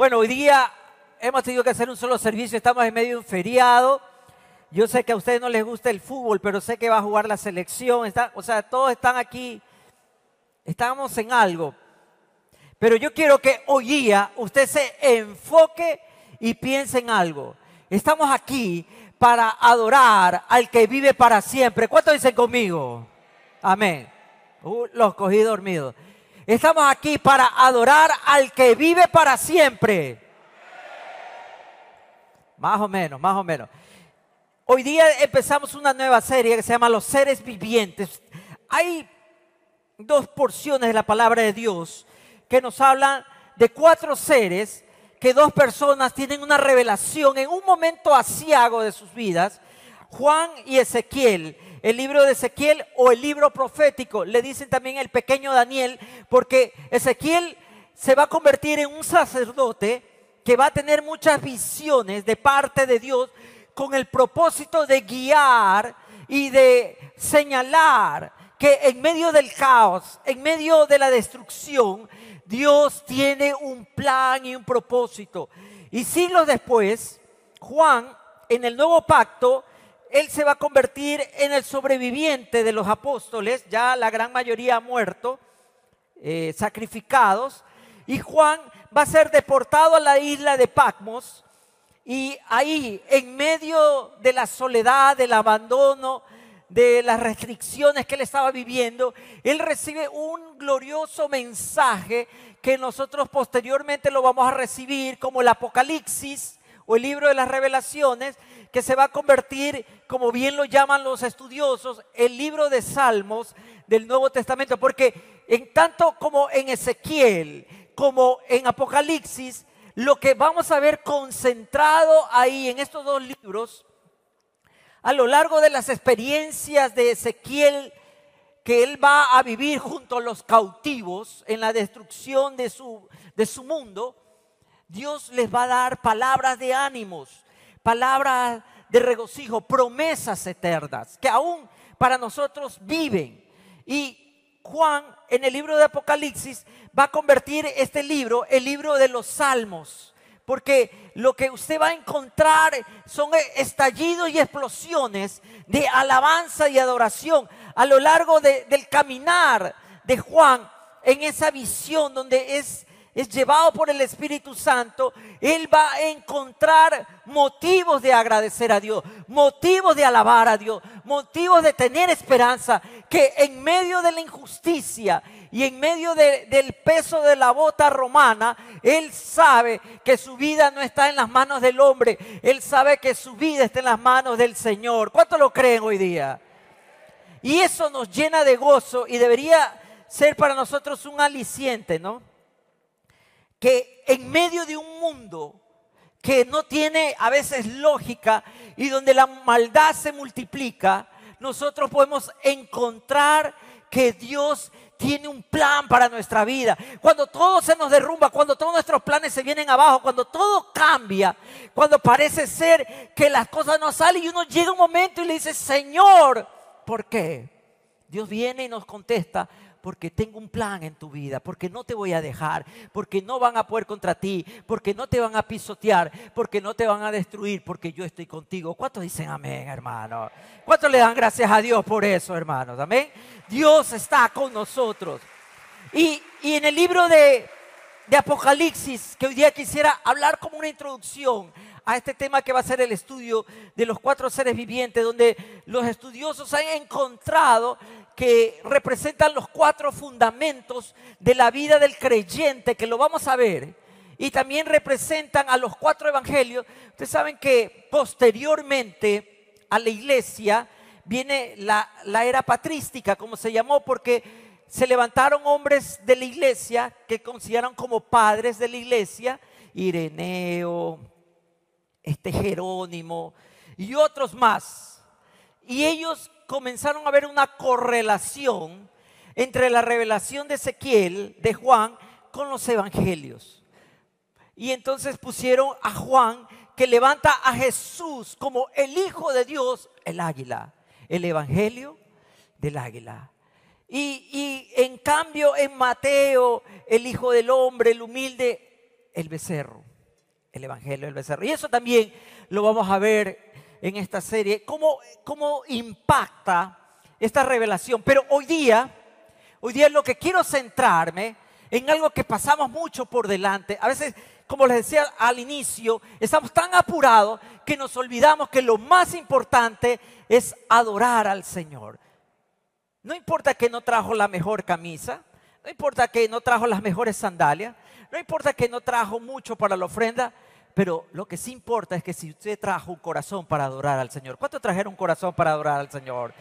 Bueno, hoy día hemos tenido que hacer un solo servicio, estamos en medio de un feriado. Yo sé que a ustedes no les gusta el fútbol, pero sé que va a jugar la selección. o sea, todos están aquí, estamos en algo. Pero yo quiero que hoy día usted se enfoque y piense en algo. Estamos aquí para adorar al que vive para siempre. ¿Cuántos dicen conmigo? Amén. Uh, los cogí dormidos. Estamos aquí para adorar al que vive para siempre. Más o menos, más o menos. Hoy día empezamos una nueva serie que se llama Los seres vivientes. Hay dos porciones de la palabra de Dios que nos hablan de cuatro seres que dos personas tienen una revelación en un momento asiago de sus vidas. Juan y Ezequiel el libro de Ezequiel o el libro profético. Le dicen también el pequeño Daniel, porque Ezequiel se va a convertir en un sacerdote que va a tener muchas visiones de parte de Dios con el propósito de guiar y de señalar que en medio del caos, en medio de la destrucción, Dios tiene un plan y un propósito. Y siglos después, Juan, en el nuevo pacto, él se va a convertir en el sobreviviente de los apóstoles, ya la gran mayoría ha muerto, eh, sacrificados, y Juan va a ser deportado a la isla de Patmos, y ahí, en medio de la soledad, del abandono, de las restricciones que él estaba viviendo, él recibe un glorioso mensaje que nosotros posteriormente lo vamos a recibir como el Apocalipsis o el libro de las revelaciones, que se va a convertir, como bien lo llaman los estudiosos, el libro de Salmos del Nuevo Testamento, porque en tanto como en Ezequiel, como en Apocalipsis, lo que vamos a ver concentrado ahí en estos dos libros, a lo largo de las experiencias de Ezequiel, que él va a vivir junto a los cautivos en la destrucción de su, de su mundo, Dios les va a dar palabras de ánimos, palabras de regocijo, promesas eternas que aún para nosotros viven. Y Juan en el libro de Apocalipsis va a convertir este libro, el libro de los salmos, porque lo que usted va a encontrar son estallidos y explosiones de alabanza y adoración a lo largo del caminar de Juan en esa visión donde es es llevado por el Espíritu Santo, él va a encontrar motivos de agradecer a Dios, motivos de alabar a Dios, motivos de tener esperanza, que en medio de la injusticia y en medio del peso de la bota romana, él sabe que su vida no está en las manos del hombre, él sabe que su vida está en las manos del Señor. ¿Cuánto lo creen hoy día? Y eso nos llena de gozo y debería ser para nosotros un aliciente, ¿no? Que en medio de un mundo que no tiene a veces lógica y donde la maldad se multiplica, nosotros podemos encontrar que Dios tiene un plan para nuestra vida. Cuando todo se nos derrumba, cuando todos nuestros planes se vienen abajo, cuando todo cambia, cuando parece ser que las cosas no salen y uno llega un momento y le dice, Señor, ¿por qué? Dios viene y nos contesta, porque tengo un plan en tu vida, porque no te voy a dejar, porque no van a poder contra ti, porque no te van a pisotear, porque no te van a destruir, porque yo estoy contigo. ¿Cuántos dicen amén, hermano? ¿Cuántos le dan gracias a Dios por eso, hermanos? Amén. Dios está con nosotros. Y, en el libro de, de Apocalipsis, que hoy día quisiera hablar como una introducción a este tema que va a ser el estudio de los cuatro seres vivientes, donde los estudiosos han encontrado que representan los cuatro fundamentos de la vida del creyente, que lo vamos a ver, y también representan a los cuatro evangelios. Ustedes saben que posteriormente a la iglesia viene la, era patrística, como se llamó, porque se levantaron hombres de la iglesia que consideran como padres de la iglesia, Ireneo, este Jerónimo y otros más. Y ellos comenzaron a ver una correlación entre la revelación de Ezequiel, de Juan, con los evangelios. Y entonces pusieron a Juan que levanta a Jesús como el Hijo de Dios, el águila, el Evangelio del águila. Y, en cambio en Mateo, el Hijo del Hombre, el humilde, el becerro. el Evangelio del Becerro. Y eso también lo vamos a ver en esta serie, cómo, cómo impacta esta revelación. Pero hoy día, hoy día lo que quiero centrarme en algo que pasamos mucho por delante. A veces, como les decía al inicio, estamos tan apurados que nos olvidamos que lo más importante es adorar al Señor. No importa que no trajo la mejor camisa, no importa que no trajo las mejores sandalias, no importa que no trajo mucho para la ofrenda, pero lo que sí importa es que si usted trajo un corazón para adorar al Señor. ¿Cuántos trajeron un corazón para adorar al Señor?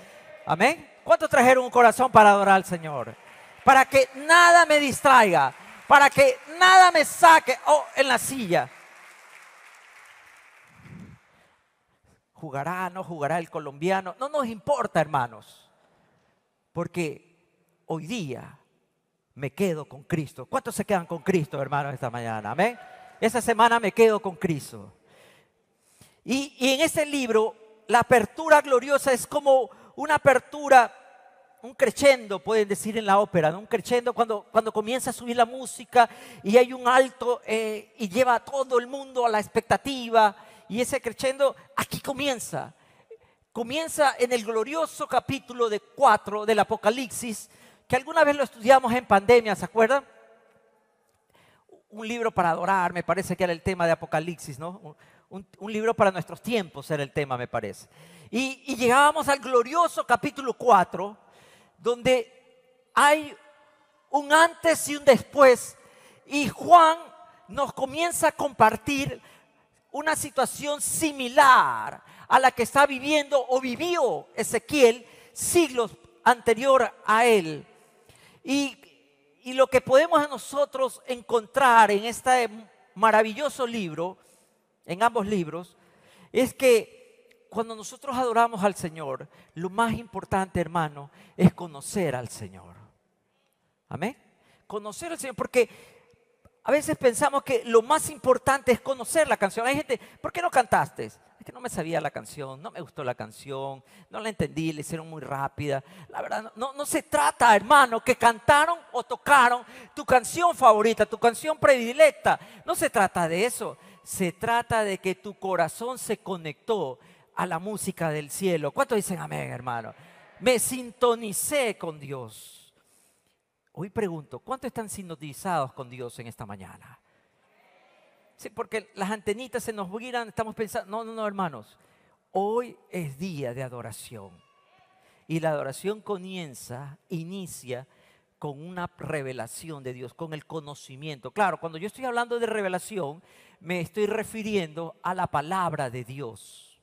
Amén. ¿Cuántos trajeron un corazón para adorar al Señor? Para que nada me distraiga, para que nada me saque oh, en la silla. ¿Jugará, no jugará el colombiano? No nos importa, hermanos. Porque hoy día me quedo con Cristo. ¿Cuántos se quedan con Cristo, hermanos, esta mañana? Amén. Esa semana me quedo con Cristo. Y, en ese libro, la apertura gloriosa es como una apertura, un crescendo, pueden decir en la ópera, un crescendo cuando, cuando comienza a subir la música y hay un alto eh, y lleva a todo el mundo a la expectativa. Y ese crescendo aquí comienza. Comienza en el glorioso capítulo de 4 del Apocalipsis, que alguna vez lo estudiamos en pandemia, ¿se acuerdan? Un libro para adorar, me parece que era el tema de Apocalipsis, ¿no? Un, libro para nuestros tiempos era el tema, me parece. Y, y llegábamos al glorioso capítulo 4, donde hay un antes y un después, y Juan nos comienza a compartir una situación similar a la que está viviendo o vivió Ezequiel siglos anterior a él. Y, lo que podemos nosotros encontrar en este maravilloso libro, en ambos libros, es que cuando nosotros adoramos al Señor, lo más importante, hermano, es conocer al Señor. Amén. Conocer al Señor, porque a veces pensamos que lo más importante es conocer la canción. Hay gente, ¿por qué no cantaste? No me sabía la canción, no me gustó la canción, no la entendí, la hicieron muy rápida. La verdad, no, no se trata, hermano, que cantaron o tocaron tu canción favorita, tu canción predilecta. No se trata de eso. Se trata de que tu corazón se conectó a la música del cielo. ¿Cuántos dicen amén, hermano? Me sintonicé con Dios. Hoy pregunto, ¿cuántos están sintonizados con Dios en esta mañana? Sí, porque las antenitas se nos giran, estamos pensando, no, no, no, hermanos, hoy es día de adoración. Y la adoración comienza, inicia con una revelación de Dios, con el conocimiento. Claro, cuando yo estoy hablando de revelación, me estoy refiriendo a la palabra de Dios.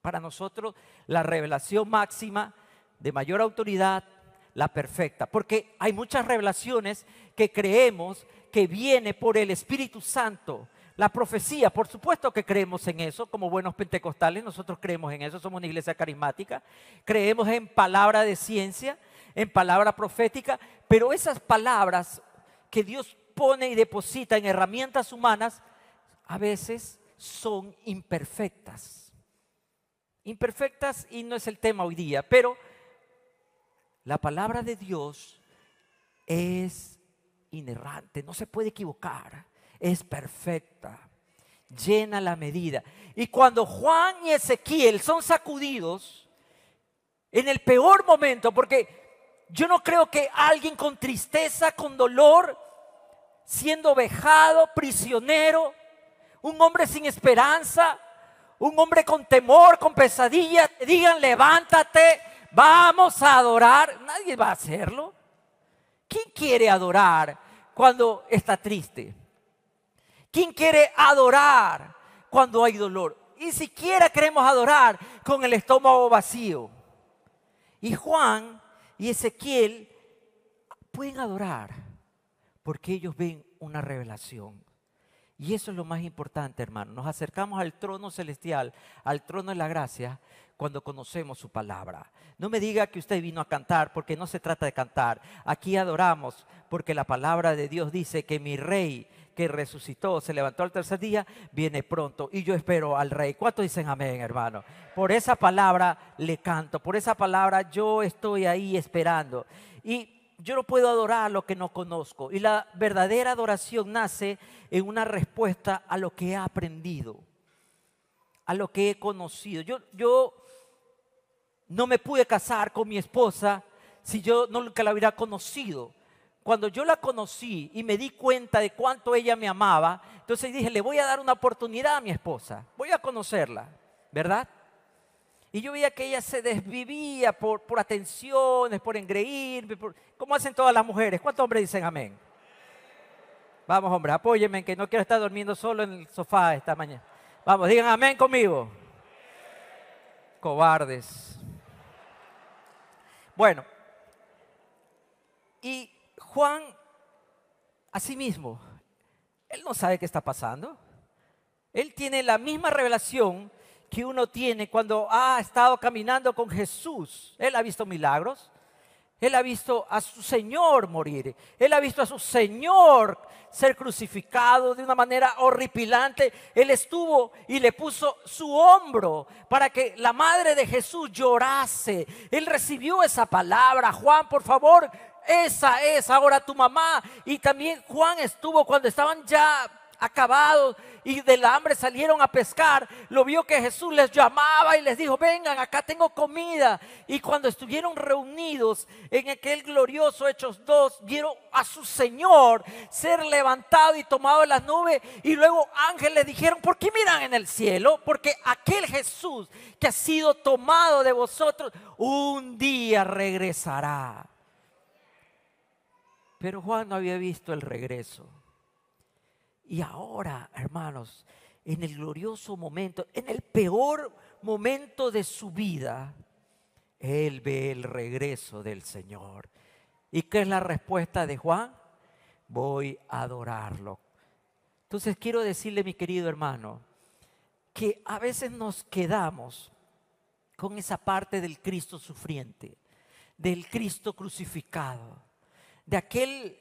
Para nosotros, la revelación máxima de mayor autoridad, la perfecta. Porque hay muchas revelaciones que creemos que viene por el Espíritu Santo la profecía, por supuesto que creemos en eso, como buenos pentecostales, nosotros creemos en eso, somos una iglesia carismática, creemos en palabra de ciencia, en palabra profética, pero esas palabras que Dios pone y deposita en herramientas humanas, a veces son imperfectas. Imperfectas y no es el tema hoy día, pero la palabra de Dios es inerrante, no se puede equivocar es perfecta, llena la medida. Y cuando Juan y Ezequiel son sacudidos, en el peor momento, porque yo no creo que alguien con tristeza, con dolor, siendo vejado, prisionero, un hombre sin esperanza, un hombre con temor, con pesadillas, digan, levántate, vamos a adorar. Nadie va a hacerlo. ¿Quién quiere adorar cuando está triste? ¿Quién quiere adorar cuando hay dolor? Y siquiera queremos adorar con el estómago vacío. Y Juan y Ezequiel pueden adorar porque ellos ven una revelación. Y eso es lo más importante, hermano. Nos acercamos al trono celestial, al trono de la gracia, cuando conocemos su palabra. No me diga que usted vino a cantar, porque no se trata de cantar. Aquí adoramos, porque la palabra de Dios dice que mi rey que resucitó, se levantó al tercer día, viene pronto. Y yo espero al rey. ¿Cuántos dicen amén, hermano? Por esa palabra le canto, por esa palabra yo estoy ahí esperando. Y yo no puedo adorar lo que no conozco. Y la verdadera adoración nace en una respuesta a lo que he aprendido, a lo que he conocido. Yo, yo no me pude casar con mi esposa si yo nunca la hubiera conocido. Cuando yo la conocí y me di cuenta de cuánto ella me amaba, entonces dije, le voy a dar una oportunidad a mi esposa, voy a conocerla, ¿verdad? Y yo veía que ella se desvivía por, por atenciones, por engreírme, por, como hacen todas las mujeres. ¿Cuántos hombres dicen amén? Vamos, hombre, apóyenme, que no quiero estar durmiendo solo en el sofá esta mañana. Vamos, digan amén conmigo. Cobardes. Bueno, y Juan, asimismo, él no sabe qué está pasando. Él tiene la misma revelación que uno tiene cuando ha estado caminando con Jesús. Él ha visto milagros. Él ha visto a su Señor morir. Él ha visto a su Señor ser crucificado de una manera horripilante. Él estuvo y le puso su hombro para que la madre de Jesús llorase. Él recibió esa palabra. Juan, por favor, esa es ahora tu mamá. Y también Juan estuvo cuando estaban ya acabados y del hambre salieron a pescar, lo vio que Jesús les llamaba y les dijo, vengan, acá tengo comida. Y cuando estuvieron reunidos en aquel glorioso Hechos 2, vieron a su Señor ser levantado y tomado en las nubes. Y luego ángeles dijeron, ¿por qué miran en el cielo? Porque aquel Jesús que ha sido tomado de vosotros, un día regresará. Pero Juan no había visto el regreso. Y ahora, hermanos, en el glorioso momento, en el peor momento de su vida, él ve el regreso del Señor. ¿Y qué es la respuesta de Juan? Voy a adorarlo. Entonces quiero decirle, mi querido hermano, que a veces nos quedamos con esa parte del Cristo sufriente, del Cristo crucificado, de aquel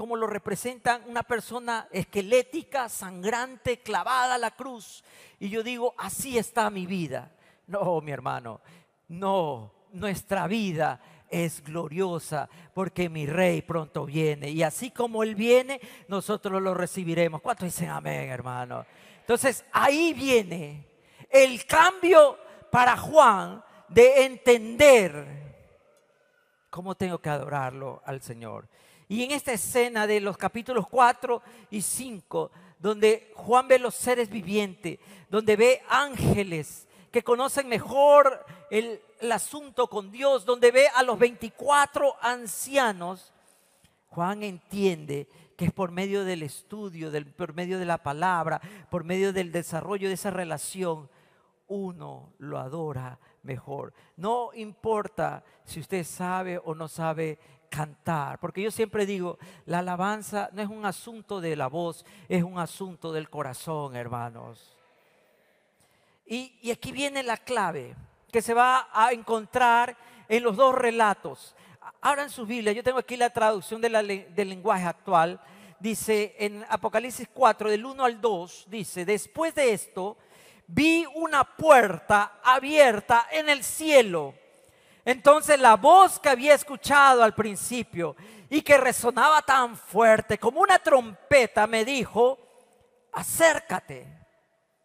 como lo representan una persona esquelética, sangrante, clavada a la cruz. Y yo digo, así está mi vida. No, mi hermano, no, nuestra vida es gloriosa porque mi rey pronto viene. Y así como Él viene, nosotros lo recibiremos. ¿Cuántos dicen amén, hermano? Entonces ahí viene el cambio para Juan de entender cómo tengo que adorarlo al Señor. Y en esta escena de los capítulos 4 y 5, donde Juan ve los seres vivientes, donde ve ángeles que conocen mejor el, asunto con Dios, donde ve a los 24 ancianos, Juan entiende que es por medio del estudio, por medio de la palabra, por medio del desarrollo de esa relación, uno lo adora mejor. No importa si usted sabe o no sabe cantar. Porque yo siempre digo, la alabanza no es un asunto de la voz, es un asunto del corazón, hermanos. Y, aquí viene la clave que se va a encontrar en los dos relatos. Ahora en su Biblia, yo tengo aquí la traducción del lenguaje actual. Dice en Apocalipsis 4, del 1 al 2, dice, después de esto, vi una puerta abierta en el cielo entonces la voz que había escuchado al principio y que resonaba tan fuerte como una trompeta me dijo, acércate.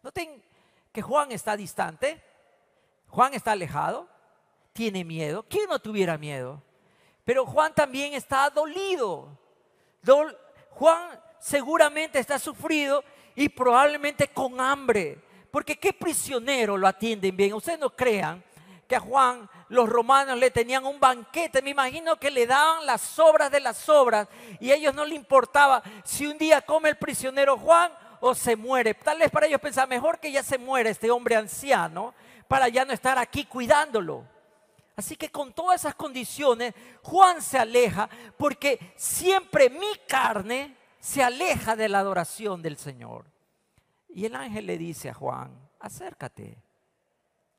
Noten que Juan está distante, Juan está alejado, tiene miedo. ¿Quién no tuviera miedo? Pero Juan también está dolido. Juan seguramente está sufrido y probablemente con hambre. Porque qué prisionero lo atienden bien. Ustedes no crean que a Juan los romanos le tenían un banquete. Me imagino que le daban las sobras de las sobras y a ellos no le importaba si un día come el prisionero Juan o se muere. Tal vez para ellos pensaba mejor que ya se muere este hombre anciano para ya no estar aquí cuidándolo. Así que con todas esas condiciones, Juan se aleja porque siempre mi carne se aleja de la adoración del Señor. Y el ángel le dice a Juan, acércate,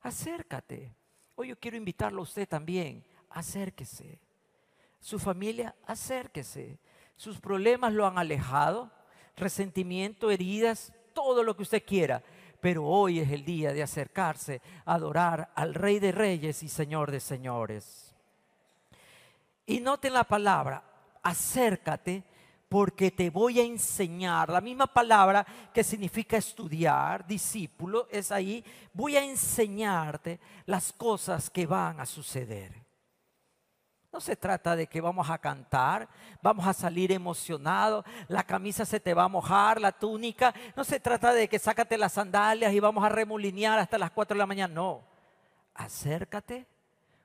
acércate. Hoy yo quiero invitarlo a usted también, acérquese. Su familia, acérquese. Sus problemas lo han alejado, resentimiento, heridas, todo lo que usted quiera. Pero hoy es el día de acercarse a adorar al Rey de Reyes y Señor de Señores. Y noten la palabra, acércate porque te voy a enseñar. La misma palabra que significa estudiar, discípulo, es ahí. Voy a enseñarte las cosas que van a suceder. No se trata de que vamos a cantar, vamos a salir emocionados, la camisa se te va a mojar, la túnica. No se trata de que sácate las sandalias y vamos a remolinear hasta las 4 de la mañana. No, acércate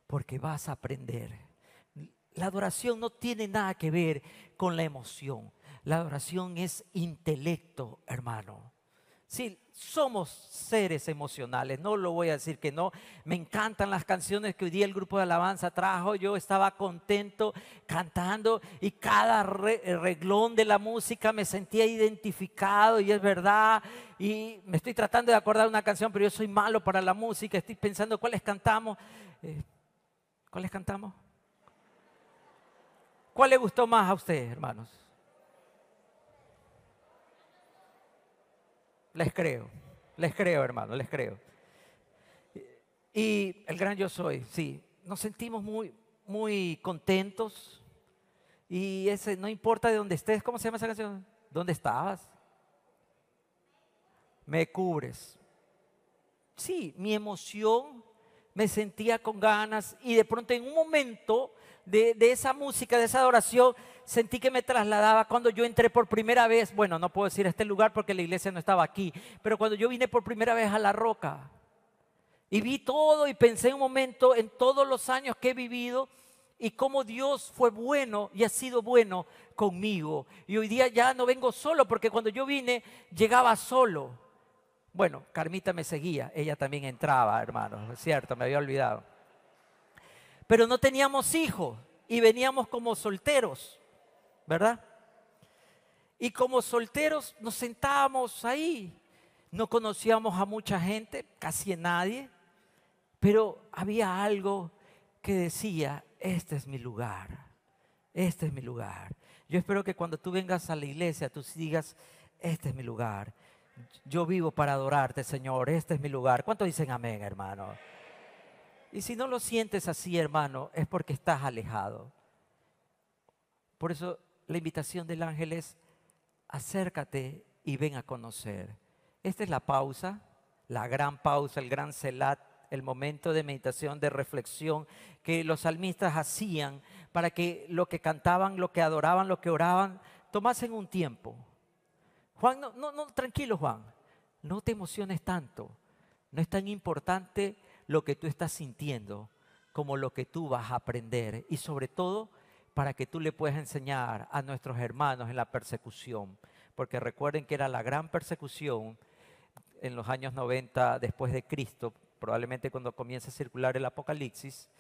porque vas a aprender. La adoración no tiene nada que ver con la emoción. La adoración es intelecto, hermano. Sí, somos seres emocionales, no lo voy a decir que no. Me encantan las canciones que hoy día el grupo de alabanza trajo. Yo estaba contento cantando y cada reglón de la música me sentía identificado y es verdad. Y me estoy tratando de acordar una canción, pero yo soy malo para la música. Estoy pensando cuáles cantamos. Eh, ¿Cuáles cantamos? ¿Cuál le gustó más a ustedes, hermanos? Les creo, les creo, hermano, les creo. Y el gran yo soy, sí, nos sentimos muy, muy contentos. Y ese, no importa de dónde estés, ¿cómo se llama esa canción? ¿Dónde estabas? Me cubres. Sí, mi emoción, me sentía con ganas y de pronto en un momento de, esa música, de esa adoración, sentí que me trasladaba cuando yo entré por primera vez, bueno, no puedo decir este lugar porque la iglesia no estaba aquí, pero cuando yo vine por primera vez a la roca y vi todo y pensé un momento en todos los años que he vivido y cómo Dios fue bueno y ha sido bueno conmigo. Y hoy día ya no vengo solo porque cuando yo vine llegaba solo. Bueno, Carmita me seguía, ella también entraba, hermano, es cierto, me había olvidado pero no teníamos hijos y veníamos como solteros, ¿verdad? Y como solteros nos sentábamos ahí, no conocíamos a mucha gente, casi a nadie, pero había algo que decía, este es mi lugar, este es mi lugar. Yo espero que cuando tú vengas a la iglesia, tú digas, este es mi lugar. Yo vivo para adorarte, Señor, este es mi lugar. ¿Cuántos dicen amén, hermano? Y si no lo sientes así, hermano, es porque estás alejado. Por eso la invitación del ángel es, acércate y ven a conocer. Esta es la pausa, la gran pausa, el gran celat, el momento de meditación, de reflexión que los salmistas hacían para que lo que cantaban, lo que adoraban, lo que oraban, tomasen un tiempo. Juan, no, no, no, tranquilo Juan, no te emociones tanto. No es tan importante lo que tú estás sintiendo como lo que tú vas a aprender y sobre todo para que tú le puedas enseñar a nuestros hermanos en la persecución. Porque recuerden que era la gran persecución en los años 90 después de Cristo, probablemente cuando comienza a circular el Apocalipsis,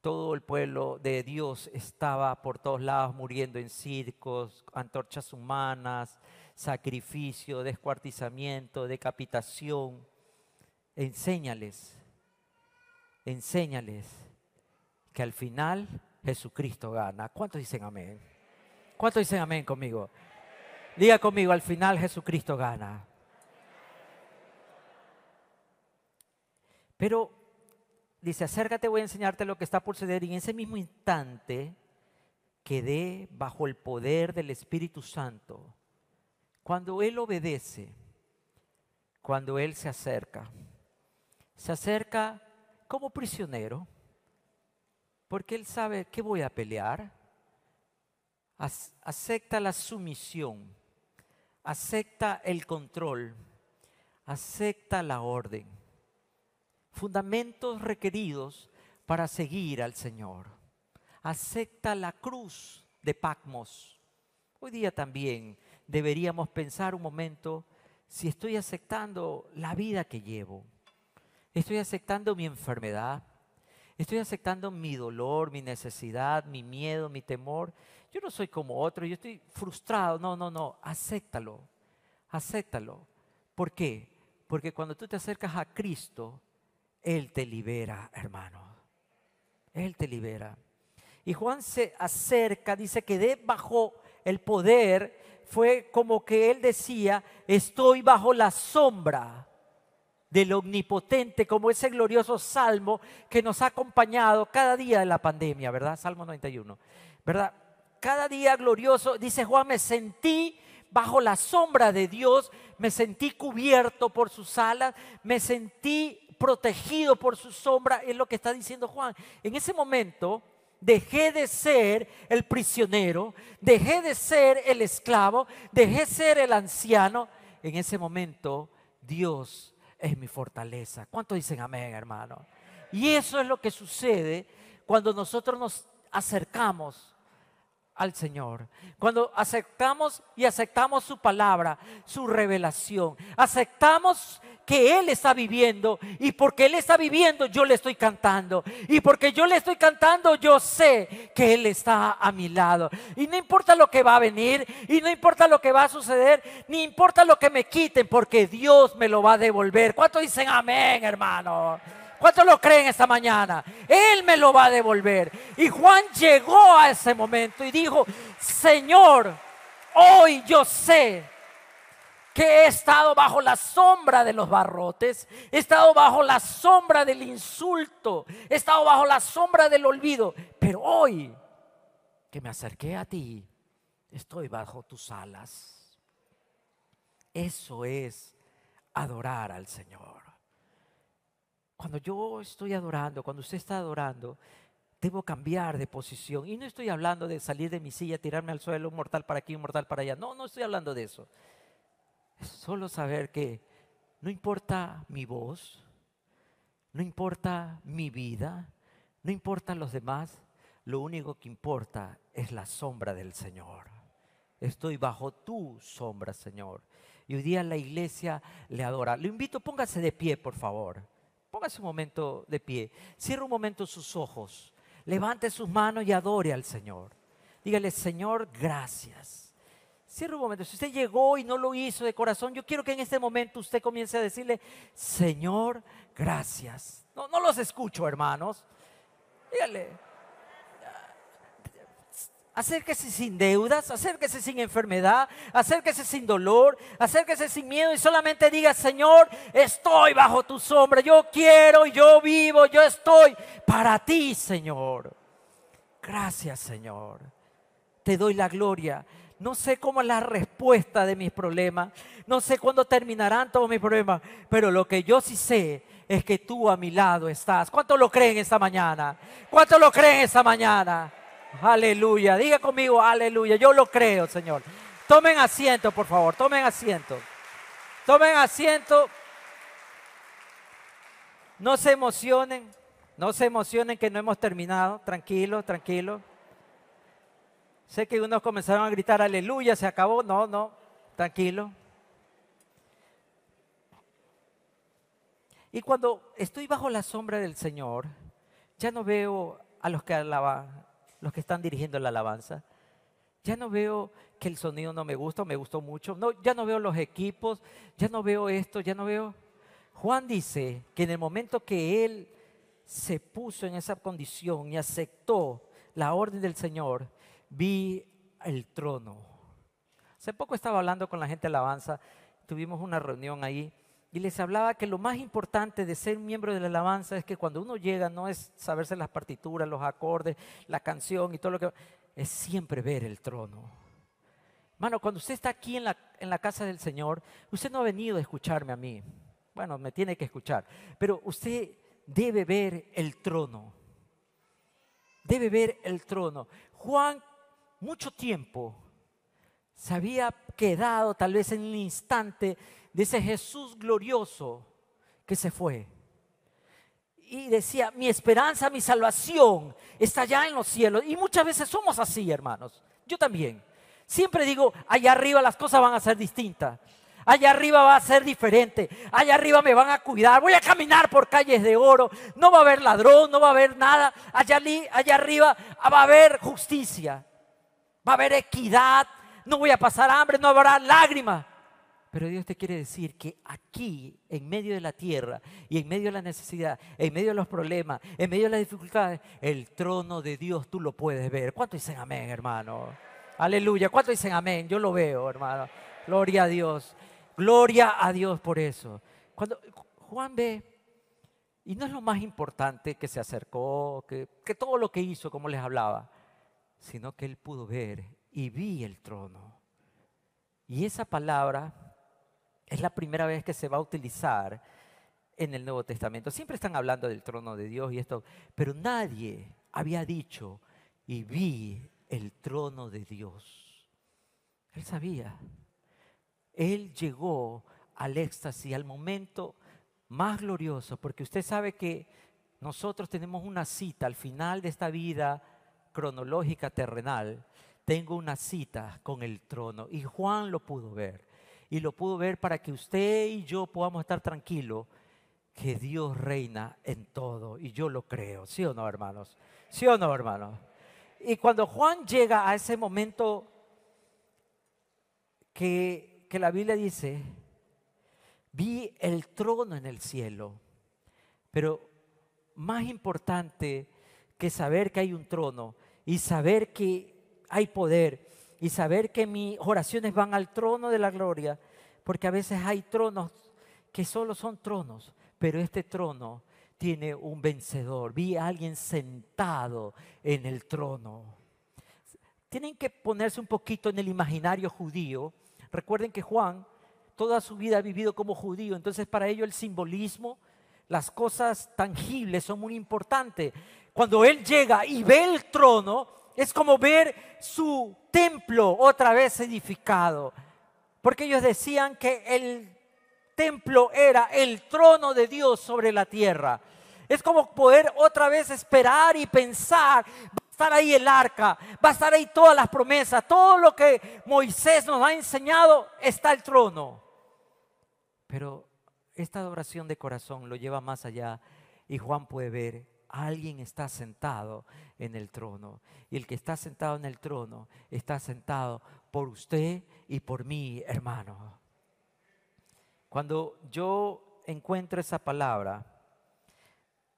todo el pueblo de Dios estaba por todos lados muriendo en circos, antorchas humanas, sacrificio, descuartizamiento, decapitación enséñales, enséñales que al final Jesucristo gana. ¿Cuántos dicen amén? ¿Cuántos dicen amén conmigo? Diga conmigo, al final Jesucristo gana. Pero dice, acércate, voy a enseñarte lo que está por suceder. Y en ese mismo instante quedé bajo el poder del Espíritu Santo. Cuando Él obedece, cuando Él se acerca se acerca como prisionero, porque él sabe que voy a pelear, acepta la sumisión, acepta el control, acepta la orden, fundamentos requeridos para seguir al Señor, acepta la cruz de Pacmos. Hoy día también deberíamos pensar un momento si estoy aceptando la vida que llevo Estoy aceptando mi enfermedad. Estoy aceptando mi dolor, mi necesidad, mi miedo, mi temor. Yo no soy como otro, yo estoy frustrado. No, no, no, acéptalo. Acéptalo. ¿Por qué? Porque cuando tú te acercas a Cristo, Él te libera, hermano. Él te libera. Y Juan se acerca, dice que de bajo el poder fue como que él decía, estoy bajo la sombra del omnipotente, como ese glorioso salmo que nos ha acompañado cada día de la pandemia, ¿verdad? Salmo 91, ¿verdad? Cada día glorioso, dice Juan, me sentí bajo la sombra de Dios, me sentí cubierto por sus alas, me sentí protegido por su sombra, es lo que está diciendo Juan. En ese momento dejé de ser el prisionero, dejé de ser el esclavo, dejé de ser el anciano. En ese momento Dios es mi fortaleza. ¿Cuánto dicen amén, hermano? Y eso es lo que sucede cuando nosotros nos acercamos al Señor. Cuando aceptamos y aceptamos su palabra, su revelación, aceptamos que Él está viviendo y porque Él está viviendo yo le estoy cantando y porque yo le estoy cantando yo sé que Él está a mi lado y no importa lo que va a venir y no importa lo que va a suceder ni importa lo que me quiten porque Dios me lo va a devolver. ¿Cuánto dicen amén hermano? ¿Cuántos lo creen esta mañana? Él me lo va a devolver. Y Juan llegó a ese momento y dijo, Señor, hoy yo sé que he estado bajo la sombra de los barrotes, he estado bajo la sombra del insulto, he estado bajo la sombra del olvido, pero hoy que me acerqué a ti, estoy bajo tus alas. Eso es adorar al Señor. Cuando yo estoy adorando, cuando usted está adorando, debo cambiar de posición. Y no estoy hablando de salir de mi silla, tirarme al suelo, un mortal para aquí, un mortal para allá. No, no estoy hablando de eso. Es solo saber que no importa mi voz, no importa mi vida, no importa los demás, lo único que importa es la sombra del Señor. Estoy bajo tu sombra, Señor. Y hoy día la iglesia le adora. Lo invito, póngase de pie, por favor. Póngase un momento de pie. Cierre un momento sus ojos. Levante sus manos y adore al Señor. Dígale, Señor, gracias. Cierre un momento. Si usted llegó y no lo hizo de corazón, yo quiero que en este momento usted comience a decirle, Señor, gracias. No, no los escucho, hermanos. Dígale, Acérquese sin deudas, acérquese sin enfermedad, acérquese sin dolor, acérquese sin miedo y solamente diga, Señor, estoy bajo tu sombra, yo quiero, yo vivo, yo estoy para ti, Señor. Gracias, Señor. Te doy la gloria. No sé cómo es la respuesta de mis problemas, no sé cuándo terminarán todos mis problemas, pero lo que yo sí sé es que tú a mi lado estás. ¿Cuánto lo creen esta mañana? ¿Cuánto lo creen esta mañana? Aleluya. Diga conmigo, aleluya. Yo lo creo, Señor. Tomen asiento, por favor. Tomen asiento. Tomen asiento. No se emocionen. No se emocionen que no hemos terminado. Tranquilo, tranquilo. Sé que unos comenzaron a gritar aleluya, se acabó. No, no. Tranquilo. Y cuando estoy bajo la sombra del Señor, ya no veo a los que alaban, los que están dirigiendo la alabanza. Ya no veo que el sonido no me gusta, me gustó mucho. No, ya no veo los equipos, ya no veo esto, ya no veo. Juan dice que en el momento que él se puso en esa condición y aceptó la orden del Señor, vi el trono. Hace poco estaba hablando con la gente de alabanza, tuvimos una reunión ahí y les hablaba que lo más importante de ser miembro de la alabanza es que cuando uno llega no es saberse las partituras, los acordes, la canción y todo lo que... Es siempre ver el trono. Mano, cuando usted está aquí en la, en la casa del Señor, usted no ha venido a escucharme a mí. Bueno, me tiene que escuchar. Pero usted debe ver el trono. Debe ver el trono. Juan, mucho tiempo, se había quedado tal vez en el instante ese Jesús glorioso que se fue. Y decía, mi esperanza, mi salvación está allá en los cielos. Y muchas veces somos así, hermanos. Yo también. Siempre digo, allá arriba las cosas van a ser distintas. Allá arriba va a ser diferente. Allá arriba me van a cuidar. Voy a caminar por calles de oro. No va a haber ladrón, no va a haber nada. Allá, allá arriba va a haber justicia. Va a haber equidad. No voy a pasar hambre, no habrá lágrimas. Pero Dios te quiere decir que aquí, en medio de la tierra y en medio de la necesidad, en medio de los problemas, en medio de las dificultades, el trono de Dios tú lo puedes ver. ¿Cuánto dicen amén, hermano? Aleluya. ¿Cuánto dicen amén? Yo lo veo, hermano. Gloria a Dios. Gloria a Dios por eso. Cuando Juan ve, y no es lo más importante que se acercó, que, que todo lo que hizo, como les hablaba, sino que él pudo ver y vi el trono. Y esa palabra es la primera vez que se va a utilizar en el Nuevo Testamento. Siempre están hablando del trono de Dios y esto, pero nadie había dicho y vi el trono de Dios. Él sabía. Él llegó al éxtasis, al momento más glorioso, porque usted sabe que nosotros tenemos una cita al final de esta vida cronológica terrenal. Tengo una cita con el trono y Juan lo pudo ver. Y lo pudo ver para que usted y yo podamos estar tranquilos que Dios reina en todo. Y yo lo creo, ¿sí o no, hermanos? ¿Sí o no, hermanos? Y cuando Juan llega a ese momento que, que la Biblia dice, vi el trono en el cielo, pero más importante que saber que hay un trono y saber que hay poder y saber que mis oraciones van al trono de la gloria, porque a veces hay tronos que solo son tronos, pero este trono tiene un vencedor. Vi a alguien sentado en el trono. Tienen que ponerse un poquito en el imaginario judío. Recuerden que Juan toda su vida ha vivido como judío, entonces para ello el simbolismo, las cosas tangibles son muy importantes. Cuando él llega y ve el trono, es como ver su templo otra vez edificado. Porque ellos decían que el templo era el trono de Dios sobre la tierra. Es como poder otra vez esperar y pensar, va a estar ahí el arca, va a estar ahí todas las promesas, todo lo que Moisés nos ha enseñado, está el trono. Pero esta adoración de corazón lo lleva más allá y Juan puede ver, alguien está sentado en el trono. Y el que está sentado en el trono está sentado por usted y por mí, hermano. Cuando yo encuentro esa palabra,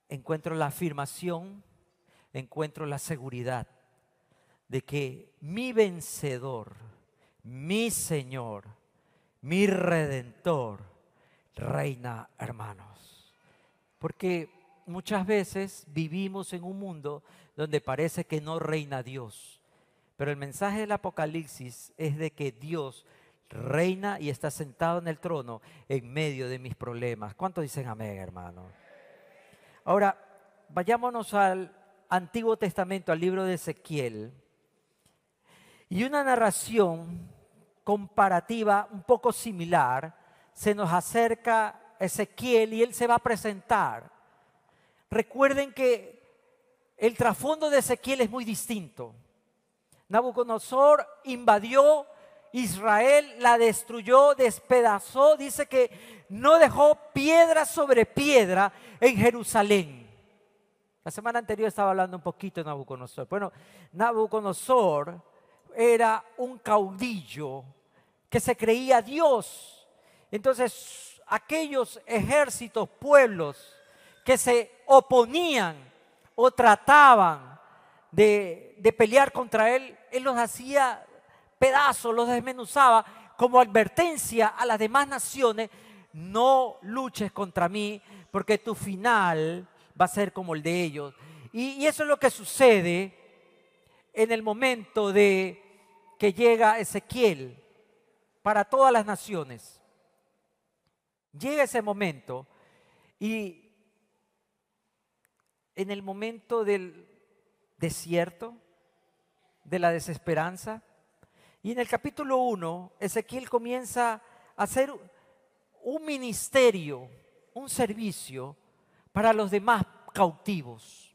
encuentro la afirmación, encuentro la seguridad de que mi vencedor, mi Señor, mi redentor, reina hermanos. Porque muchas veces vivimos en un mundo donde parece que no reina Dios. Pero el mensaje del Apocalipsis es de que Dios reina y está sentado en el trono en medio de mis problemas. ¿Cuántos dicen amén, hermano? Ahora, vayámonos al Antiguo Testamento, al libro de Ezequiel. Y una narración comparativa un poco similar se nos acerca Ezequiel y él se va a presentar. Recuerden que el trasfondo de Ezequiel es muy distinto. Nabucodonosor invadió Israel la destruyó, despedazó, dice que no dejó piedra sobre piedra en Jerusalén. La semana anterior estaba hablando un poquito de Nabucodonosor. Bueno, Nabucodonosor era un caudillo que se creía Dios. Entonces, aquellos ejércitos, pueblos que se oponían o trataban de, de pelear contra él, él los hacía pedazos, los desmenuzaba como advertencia a las demás naciones, no luches contra mí porque tu final va a ser como el de ellos. Y, eso es lo que sucede en el momento de que llega Ezequiel para todas las naciones. Llega ese momento y en el momento del desierto, de la desesperanza, y en el capítulo 1, Ezequiel comienza a hacer un ministerio, un servicio para los demás cautivos.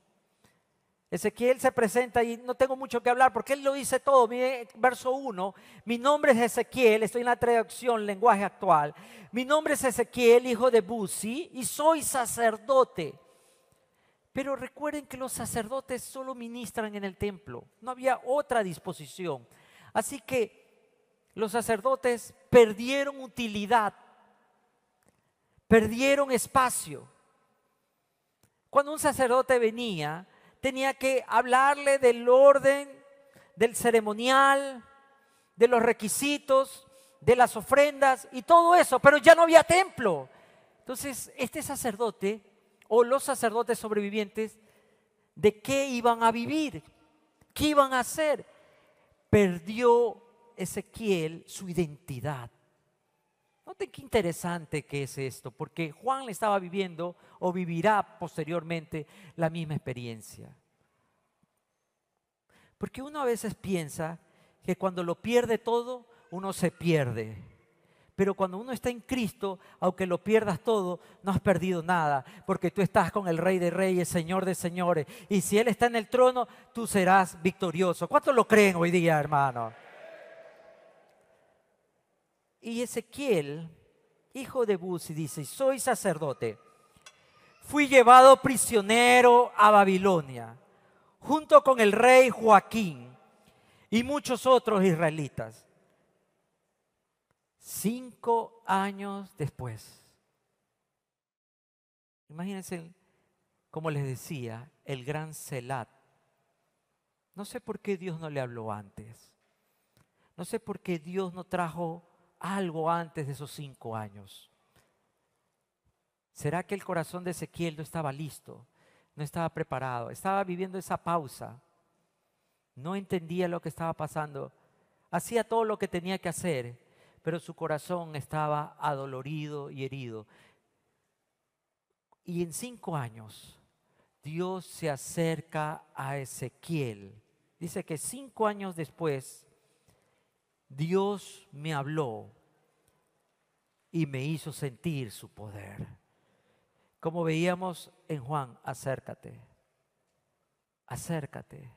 Ezequiel se presenta y no tengo mucho que hablar porque él lo dice todo. Mire, verso 1, mi nombre es Ezequiel, estoy en la traducción lenguaje actual. Mi nombre es Ezequiel, hijo de Buzi, y soy sacerdote. Pero recuerden que los sacerdotes solo ministran en el templo, no había otra disposición. Así que los sacerdotes perdieron utilidad, perdieron espacio. Cuando un sacerdote venía, tenía que hablarle del orden, del ceremonial, de los requisitos, de las ofrendas y todo eso, pero ya no había templo. Entonces, este sacerdote o los sacerdotes sobrevivientes, ¿de qué iban a vivir? ¿Qué iban a hacer? Perdió Ezequiel su identidad. Noten qué interesante que es esto, porque Juan le estaba viviendo o vivirá posteriormente la misma experiencia. Porque uno a veces piensa que cuando lo pierde todo, uno se pierde. Pero cuando uno está en Cristo, aunque lo pierdas todo, no has perdido nada, porque tú estás con el Rey de Reyes, Señor de Señores. Y si Él está en el trono, tú serás victorioso. ¿Cuántos lo creen hoy día, hermano? Y Ezequiel, hijo de Buzi, dice, soy sacerdote. Fui llevado prisionero a Babilonia, junto con el rey Joaquín y muchos otros israelitas Cinco años después. Imagínense, como les decía, el gran Celat. No sé por qué Dios no le habló antes. No sé por qué Dios no trajo algo antes de esos cinco años. ¿Será que el corazón de Ezequiel no estaba listo? No estaba preparado. Estaba viviendo esa pausa. No entendía lo que estaba pasando. Hacía todo lo que tenía que hacer pero su corazón estaba adolorido y herido. Y en cinco años, Dios se acerca a Ezequiel. Dice que cinco años después, Dios me habló y me hizo sentir su poder. Como veíamos en Juan, acércate, acércate.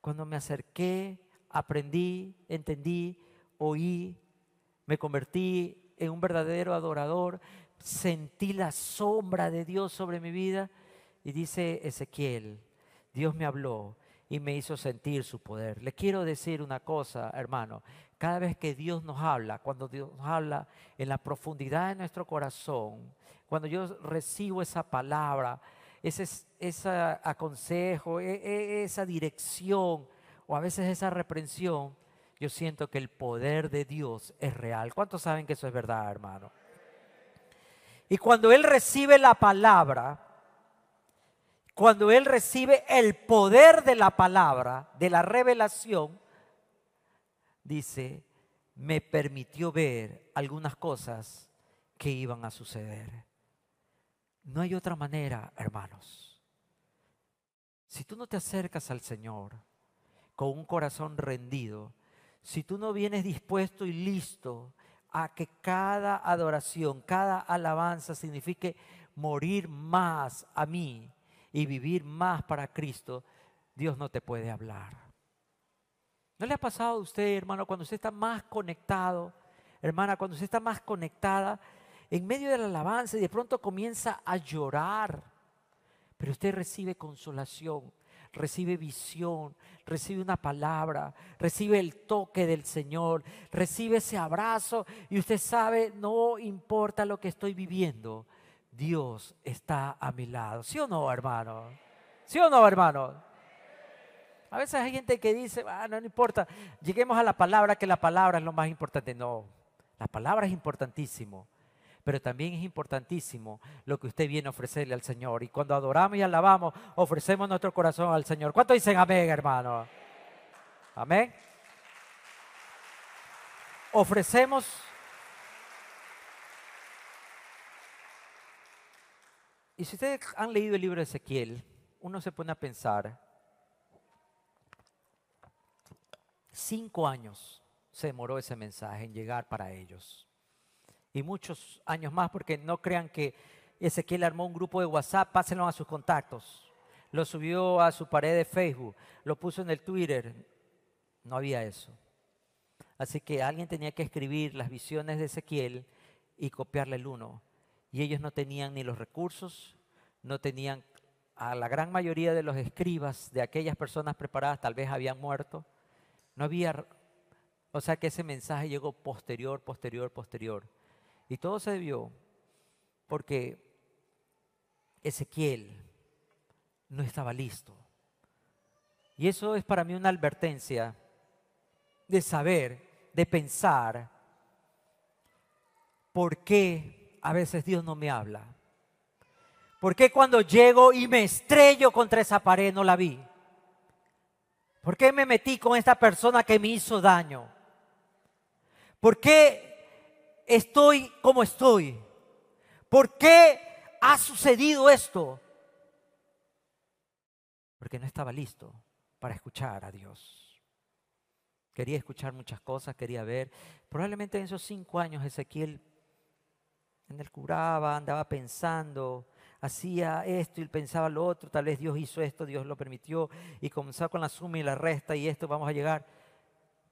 Cuando me acerqué, aprendí, entendí, oí, me convertí en un verdadero adorador, sentí la sombra de Dios sobre mi vida y dice Ezequiel, Dios me habló y me hizo sentir su poder. Le quiero decir una cosa, hermano, cada vez que Dios nos habla, cuando Dios nos habla en la profundidad de nuestro corazón, cuando yo recibo esa palabra, ese, ese aconsejo, e, e, esa dirección o a veces esa reprensión, yo siento que el poder de Dios es real. ¿Cuántos saben que eso es verdad, hermano? Y cuando Él recibe la palabra, cuando Él recibe el poder de la palabra, de la revelación, dice, me permitió ver algunas cosas que iban a suceder. No hay otra manera, hermanos. Si tú no te acercas al Señor con un corazón rendido, si tú no vienes dispuesto y listo a que cada adoración, cada alabanza signifique morir más a mí y vivir más para Cristo, Dios no te puede hablar. ¿No le ha pasado a usted, hermano, cuando usted está más conectado, hermana, cuando usted está más conectada, en medio de la alabanza y de pronto comienza a llorar, pero usted recibe consolación, recibe visión, recibe una palabra, recibe el toque del Señor, recibe ese abrazo y usted sabe, no importa lo que estoy viviendo, Dios está a mi lado. ¿Sí o no, hermano? ¿Sí o no, hermano? A veces hay gente que dice, ah, no, no importa, lleguemos a la palabra, que la palabra es lo más importante. No, la palabra es importantísimo pero también es importantísimo lo que usted viene a ofrecerle al Señor. Y cuando adoramos y alabamos, ofrecemos nuestro corazón al Señor. ¿Cuánto dicen amén, hermano? Amén. Ofrecemos Y si ustedes han leído el libro de Ezequiel, uno se pone a pensar, cinco años se demoró ese mensaje en llegar para ellos y muchos años más, porque no crean que Ezequiel armó un grupo de WhatsApp, pásenlo a sus contactos. Lo subió a su pared de Facebook, lo puso en el Twitter. No había eso. Así que alguien tenía que escribir las visiones de Ezequiel y copiarle el uno. Y ellos no tenían ni los recursos, no tenían a la gran mayoría de los escribas de aquellas personas preparadas, tal vez habían muerto. No había, o sea que ese mensaje llegó posterior, posterior, posterior. Y todo se debió porque Ezequiel no estaba listo. Y eso es para mí una advertencia de saber, de pensar por qué a veces Dios no me habla? ¿Por qué cuando llego y me estrello contra esa pared no la vi? ¿Por qué me metí con esta persona que me hizo daño? ¿Por qué estoy como estoy? ¿Por qué ha sucedido esto? Porque no estaba listo para escuchar a Dios. Quería escuchar muchas cosas, quería ver. Probablemente en esos cinco años Ezequiel en el curaba, andaba pensando, hacía esto y pensaba lo otro, tal vez Dios hizo esto, Dios lo permitió, y comenzó con la suma y la resta y esto vamos a llegar.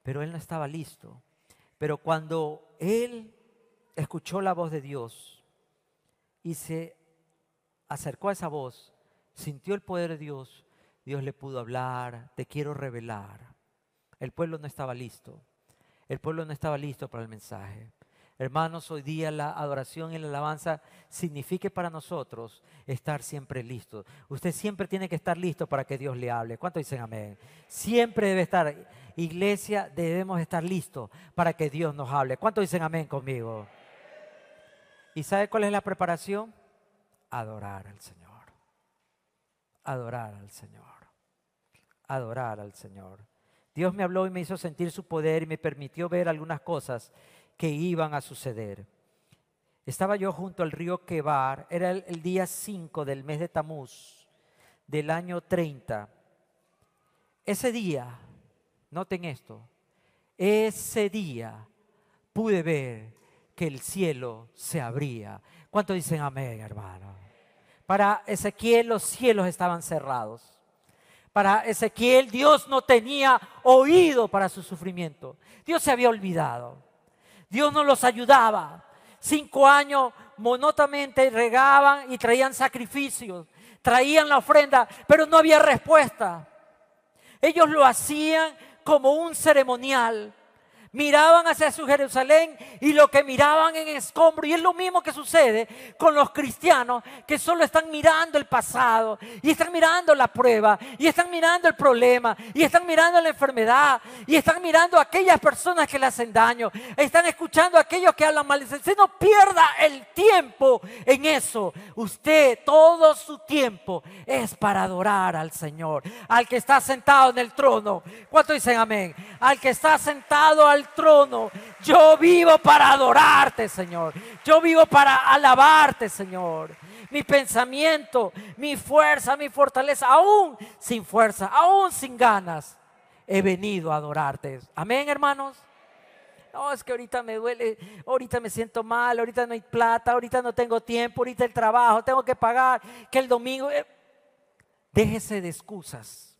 Pero él no estaba listo. Pero cuando él escuchó la voz de Dios y se acercó a esa voz, sintió el poder de Dios, Dios le pudo hablar, te quiero revelar. El pueblo no estaba listo. El pueblo no estaba listo para el mensaje. Hermanos, hoy día la adoración y la alabanza signifique para nosotros estar siempre listos. Usted siempre tiene que estar listo para que Dios le hable. ¿Cuánto dicen amén? Siempre debe estar. Iglesia, debemos estar listos para que Dios nos hable. ¿Cuánto dicen amén conmigo? ¿Y sabe cuál es la preparación? Adorar al Señor. Adorar al Señor. Adorar al Señor. Dios me habló y me hizo sentir su poder y me permitió ver algunas cosas que iban a suceder. Estaba yo junto al río Quebar, era el, día 5 del mes de Tamuz del año 30. Ese día, noten esto, ese día pude ver que el cielo se abría. ¿Cuánto dicen amén, hermano? Para Ezequiel los cielos estaban cerrados. Para Ezequiel Dios no tenía oído para su sufrimiento. Dios se había olvidado. Dios no los ayudaba. Cinco años monótonamente regaban y traían sacrificios, traían la ofrenda, pero no había respuesta. Ellos lo hacían como un ceremonial miraban hacia su Jerusalén y lo que miraban en escombro. Y es lo mismo que sucede con los cristianos que solo están mirando el pasado y están mirando la prueba y están mirando el problema y están mirando la enfermedad y están mirando a aquellas personas que le hacen daño. Están escuchando a aquellos que hablan mal. Si no pierda el tiempo en eso. Usted todo su tiempo es para adorar al Señor, al que está sentado en el trono. ¿Cuánto dicen amén? Al que está sentado al trono. Yo vivo para adorarte, Señor. Yo vivo para alabarte, Señor. Mi pensamiento, mi fuerza, mi fortaleza, aún sin fuerza, aún sin ganas, he venido a adorarte. Amén, hermanos. No, es que ahorita me duele, ahorita me siento mal, ahorita no hay plata, ahorita no tengo tiempo, ahorita el trabajo, tengo que pagar, que el domingo... Eh, déjese de excusas.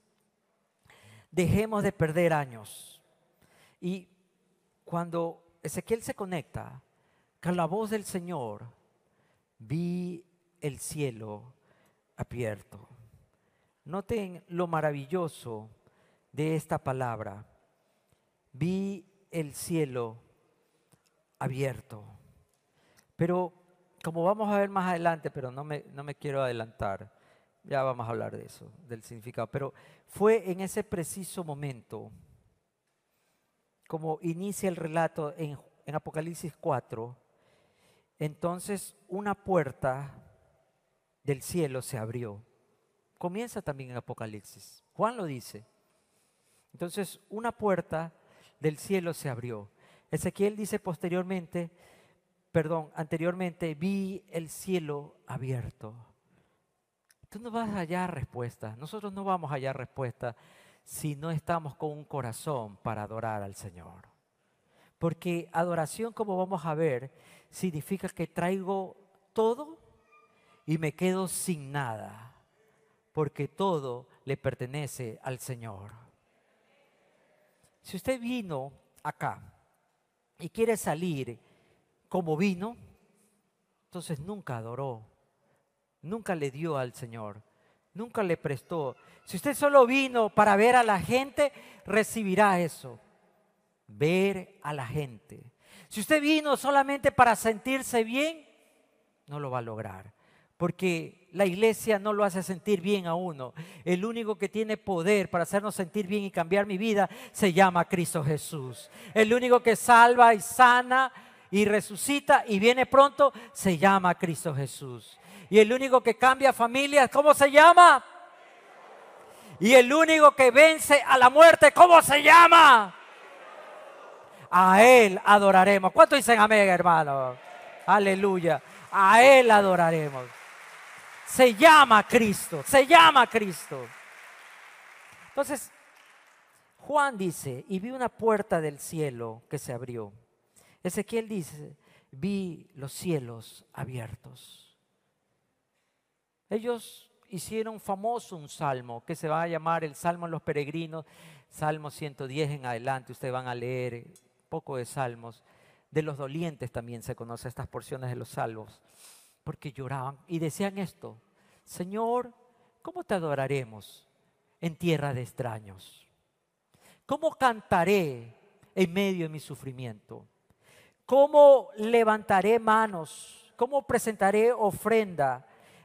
Dejemos de perder años. Y cuando Ezequiel se conecta con la voz del Señor, vi el cielo abierto. Noten lo maravilloso de esta palabra. Vi el cielo abierto. Pero como vamos a ver más adelante, pero no me, no me quiero adelantar, ya vamos a hablar de eso, del significado, pero fue en ese preciso momento como inicia el relato en, Apocalipsis 4, entonces una puerta del cielo se abrió. Comienza también en Apocalipsis. Juan lo dice. Entonces una puerta del cielo se abrió. Ezequiel dice posteriormente, perdón, anteriormente, vi el cielo abierto. Tú no vas a hallar respuesta. Nosotros no vamos a hallar respuesta si no estamos con un corazón para adorar al Señor. Porque adoración, como vamos a ver, significa que traigo todo y me quedo sin nada, porque todo le pertenece al Señor. Si usted vino acá y quiere salir como vino, entonces nunca adoró, nunca le dio al Señor, nunca le prestó. Si usted solo vino para ver a la gente, recibirá eso. Ver a la gente. Si usted vino solamente para sentirse bien, no lo va a lograr. Porque la iglesia no lo hace sentir bien a uno. El único que tiene poder para hacernos sentir bien y cambiar mi vida se llama Cristo Jesús. El único que salva y sana y resucita y viene pronto, se llama Cristo Jesús. Y el único que cambia familias, ¿cómo se llama? Y el único que vence a la muerte, ¿cómo se llama? A Él adoraremos. ¿Cuánto dicen amén, hermano? Aleluya. A Él adoraremos. Se llama Cristo, se llama Cristo. Entonces, Juan dice, y vi una puerta del cielo que se abrió. Ezequiel dice, vi los cielos abiertos. Ellos hicieron famoso un salmo que se va a llamar el Salmo de los Peregrinos, Salmo 110 en adelante, ustedes van a leer poco de salmos. De los dolientes también se conocen estas porciones de los salmos, porque lloraban y decían esto, Señor, ¿cómo te adoraremos en tierra de extraños? ¿Cómo cantaré en medio de mi sufrimiento? ¿Cómo levantaré manos? ¿Cómo presentaré ofrenda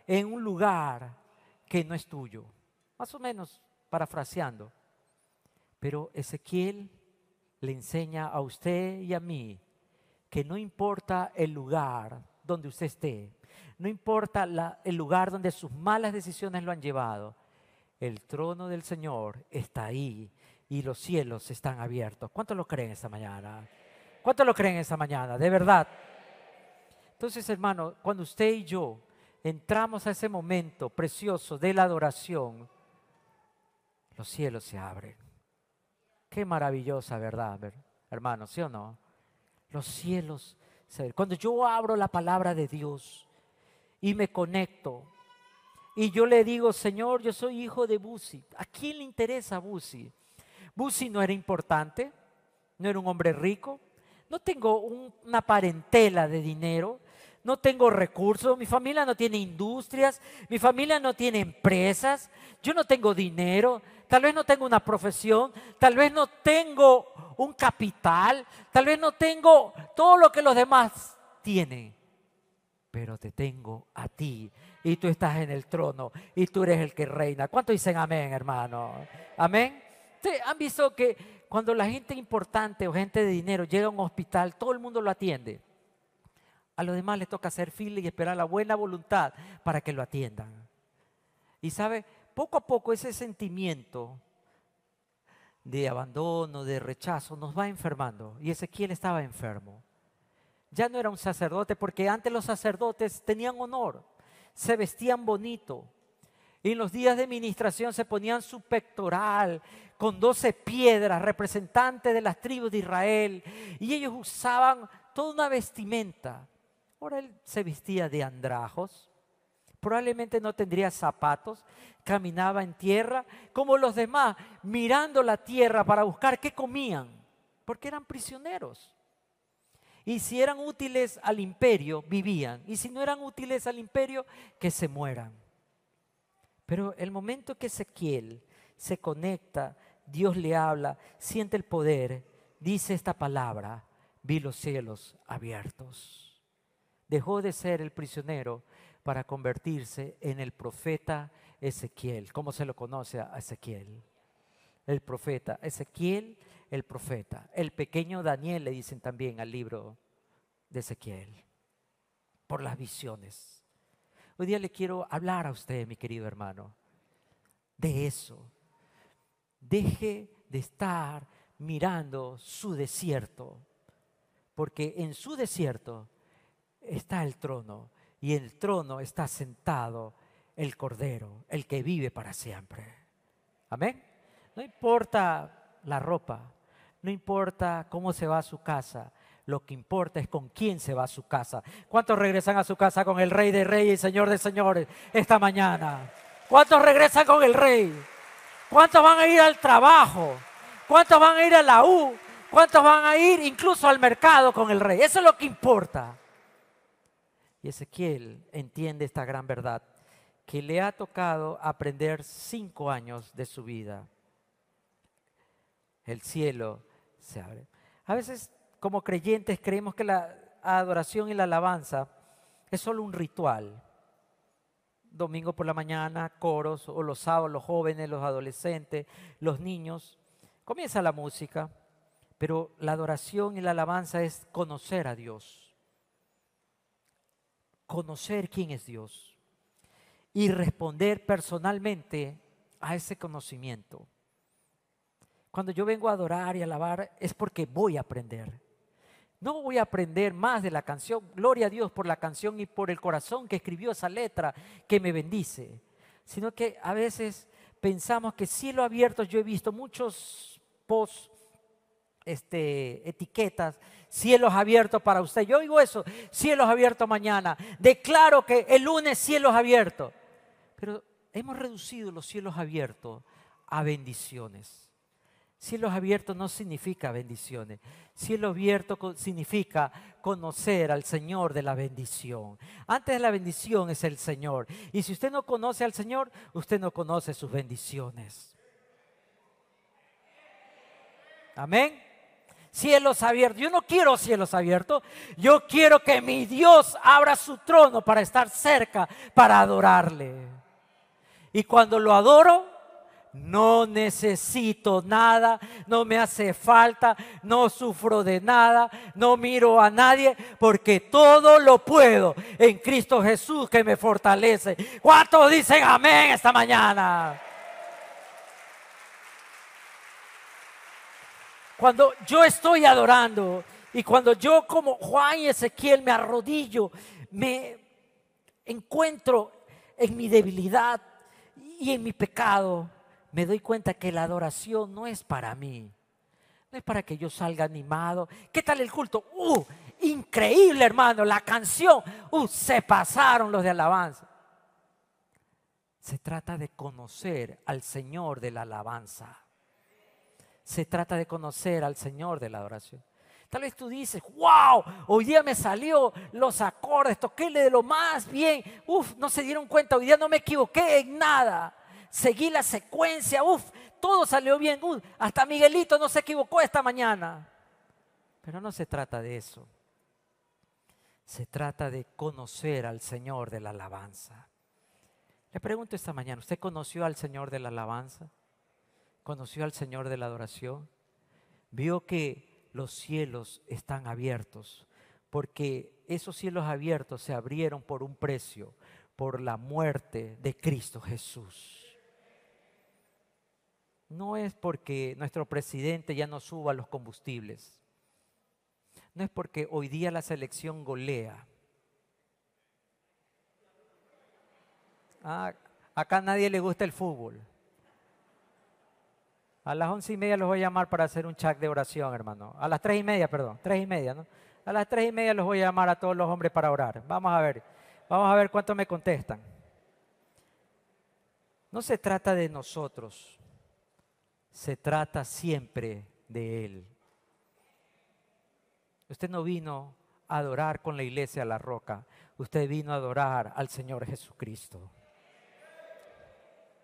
en un lugar que no es tuyo? Más o menos parafraseando. Pero Ezequiel le enseña a usted y a mí que no importa el lugar donde usted esté, no importa el lugar donde sus malas decisiones lo han llevado, el trono del Señor está ahí y los cielos están abiertos. ¿Cuántos lo creen esta mañana? ¿Cuántos lo creen esta mañana? De verdad. Entonces, hermano, cuando usted y yo entramos a ese momento precioso de la adoración, los cielos se abren. Qué maravillosa verdad, hermano, ¿sí o no? Los cielos se abren. Cuando yo abro la palabra de Dios y me conecto y yo le digo, Señor, yo soy hijo de Busi. ¿A quién le interesa Busi? Busi no era importante, no era un hombre rico, no tengo una parentela de dinero, no tengo recursos, mi familia no tiene industrias, mi familia no tiene empresas, yo no tengo dinero, tal vez no tengo una profesión, tal vez no tengo un capital, tal vez no tengo todo lo que los demás tienen, pero te tengo a ti y tú estás en el trono y tú eres el que reina. ¿Cuánto dicen amén, hermano? Amén. ¿Han visto que cuando la gente importante o gente de dinero llega a un hospital, todo el mundo lo atiende? A los demás les toca hacer fila y esperar la buena voluntad para que lo atiendan. Y sabe, poco a poco ese sentimiento de abandono, de rechazo, nos va enfermando. Y Ezequiel estaba enfermo. Ya no era un sacerdote, porque antes los sacerdotes tenían honor, se vestían bonito. Y en los días de ministración se ponían su pectoral con doce piedras, representantes de las tribus de Israel, y ellos usaban toda una vestimenta. Ahora él se vestía de andrajos, probablemente no tendría zapatos, caminaba en tierra, como los demás, mirando la tierra para buscar qué comían, porque eran prisioneros. Y si eran útiles al imperio, vivían. Y si no eran útiles al imperio, que se mueran. Pero el momento que Ezequiel se conecta Dios le habla, siente el poder, dice esta palabra, vi los cielos abiertos. Dejó de ser el prisionero para convertirse en el profeta Ezequiel. ¿Cómo se lo conoce a Ezequiel? El profeta. Ezequiel, el profeta. El pequeño Daniel le dicen también al libro de Ezequiel. Por las visiones. Hoy día le quiero hablar a usted, mi querido hermano, de eso deje de estar mirando su desierto, porque en su desierto está el trono y en el trono está sentado el Cordero, el que vive para siempre. Amén. No importa la ropa, no importa cómo se va a su casa, lo que importa es con quién se va a su casa. ¿Cuántos regresan a su casa con el Rey de Reyes y Señor de Señores esta mañana? ¿Cuántos regresan con el Rey? ¿Cuántos van a ir al trabajo? ¿Cuántos van a ir a la U? ¿Cuántos van a ir incluso al mercado con el rey? Eso es lo que importa. Y Ezequiel entiende esta gran verdad, que le ha tocado aprender cinco años de su vida. El cielo se abre. A veces como creyentes creemos que la adoración y la alabanza es solo un ritual domingo por la mañana, coros, o los sábados, los jóvenes, los adolescentes, los niños. Comienza la música, Pero la adoración y la alabanza es conocer a Dios. Conocer quién es Dios. Y responder personalmente a ese conocimiento. Cuando yo vengo a adorar y alabar es porque voy a aprender. No voy a aprender más de la canción. Gloria a Dios por la canción y por el corazón que escribió esa letra que me bendice. Sino que a veces pensamos que cielo abierto, yo he visto muchos posts, este, etiquetas, cielos abiertos para usted. Yo oigo eso, cielos abiertos mañana. Declaro que el lunes cielos abiertos. Pero hemos reducido los cielos abiertos a bendiciones. Cielos abiertos no significa bendiciones. Cielo abierto significa conocer al Señor de la bendición. Antes de la bendición es el Señor. Y si usted no conoce al Señor, usted no conoce sus bendiciones. Amén. Cielos abiertos. Yo no quiero cielos abiertos. Yo quiero que mi Dios abra su trono para estar cerca, para adorarle. Y cuando lo adoro, no necesito nada, no me hace falta, no sufro de nada, no miro a nadie, porque todo lo puedo en Cristo Jesús que me fortalece. ¿Cuántos dicen amén esta mañana? Cuando yo estoy adorando y cuando yo como Juan y Ezequiel me arrodillo, me encuentro en mi debilidad y en mi pecado me doy cuenta que la adoración no es para mí. No es para que yo salga animado. ¿Qué tal el culto? ¡Uh! Increíble, hermano. La canción. ¡Uh! Se pasaron los de alabanza. Se trata de conocer al Señor de la alabanza. Se trata de conocer al Señor de la adoración. Tal vez tú dices, wow, hoy día me salió los acordes, toquéle de lo más bien. Uf, no se dieron cuenta, hoy día no me equivoqué en nada seguí la secuencia, uff, todo salió bien, hasta Miguelito no se equivocó esta mañana. Pero no se trata de eso. Se trata de conocer al Señor de la alabanza. Le pregunto esta mañana, ¿usted conoció al Señor de la alabanza? ¿Conoció al Señor de la adoración? Vio que los cielos están abiertos, porque esos cielos abiertos se abrieron por un precio, por la muerte de Cristo Jesús no es porque nuestro presidente ya no suba los combustibles. No es porque hoy día la selección golea. Ah, acá nadie le gusta el fútbol. A las once y media los voy a llamar para hacer un chat de oración, hermano. A las tres y media, perdón, tres y media, ¿no? A las tres y media los voy a llamar a todos los hombres para orar. Vamos a ver, vamos a ver cuánto me contestan. No se trata de nosotros se trata siempre de Él. Usted no vino a adorar con la iglesia a la roca, usted vino a adorar al Señor Jesucristo.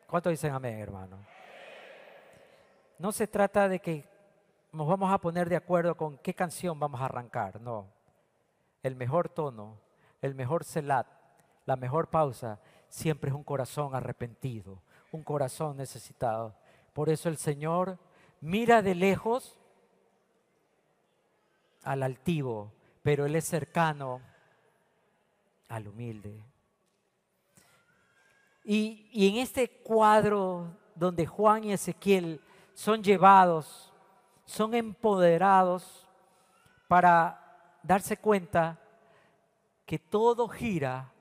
¿Cuántos dicen amén, hermano? No se trata de que nos vamos a poner de acuerdo con qué canción vamos a arrancar, no. El mejor tono, el mejor celat, la mejor pausa, siempre es un corazón arrepentido, un corazón necesitado. Por eso el Señor mira de lejos al altivo, pero Él es cercano al humilde. Y, y, en este cuadro donde Juan y Ezequiel son llevados, son empoderados para darse cuenta que todo gira